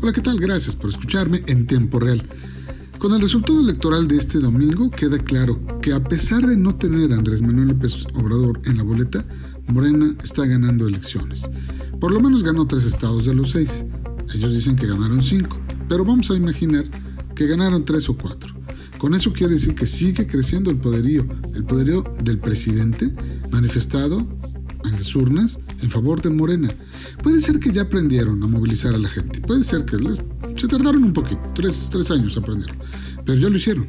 Hola, ¿qué tal? Gracias por escucharme en tiempo real. Con el resultado electoral de este domingo queda claro que a pesar de no tener Andrés Manuel López Obrador en la boleta, Morena está ganando elecciones. Por lo menos ganó tres estados de los seis. Ellos dicen que ganaron cinco, pero vamos a imaginar que ganaron tres o cuatro. Con eso quiere decir que sigue creciendo el poderío, el poderío del presidente manifestado en las urnas en favor de Morena. Puede ser que ya aprendieron a movilizar a la gente, puede ser que les, se tardaron un poquito, tres, tres años aprendieron, pero ya lo hicieron.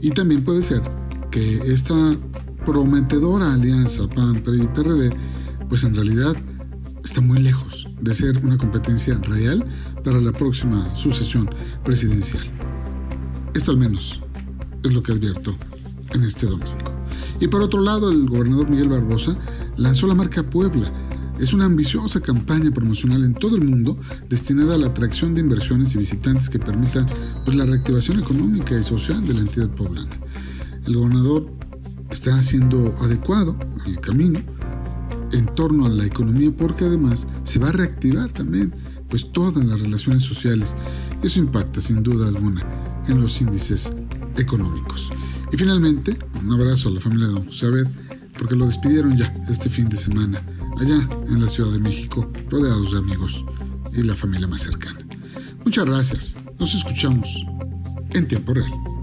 Y también puede ser que esta prometedora alianza PAN, PRI y PRD, pues en realidad está muy lejos de ser una competencia real para la próxima sucesión presidencial. Esto al menos es lo que advierto en este domingo. Y por otro lado, el gobernador Miguel Barbosa lanzó la marca Puebla. Es una ambiciosa campaña promocional en todo el mundo destinada a la atracción de inversiones y visitantes que permitan pues, la reactivación económica y social de la entidad poblana. El gobernador está haciendo adecuado el camino en torno a la economía porque además se va a reactivar también pues todas las relaciones sociales eso impacta sin duda alguna en los índices económicos. Y finalmente, un abrazo a la familia de don José Abed, porque lo despidieron ya este fin de semana, allá en la Ciudad de México, rodeados de amigos y la familia más cercana. Muchas gracias, nos escuchamos en tiempo real.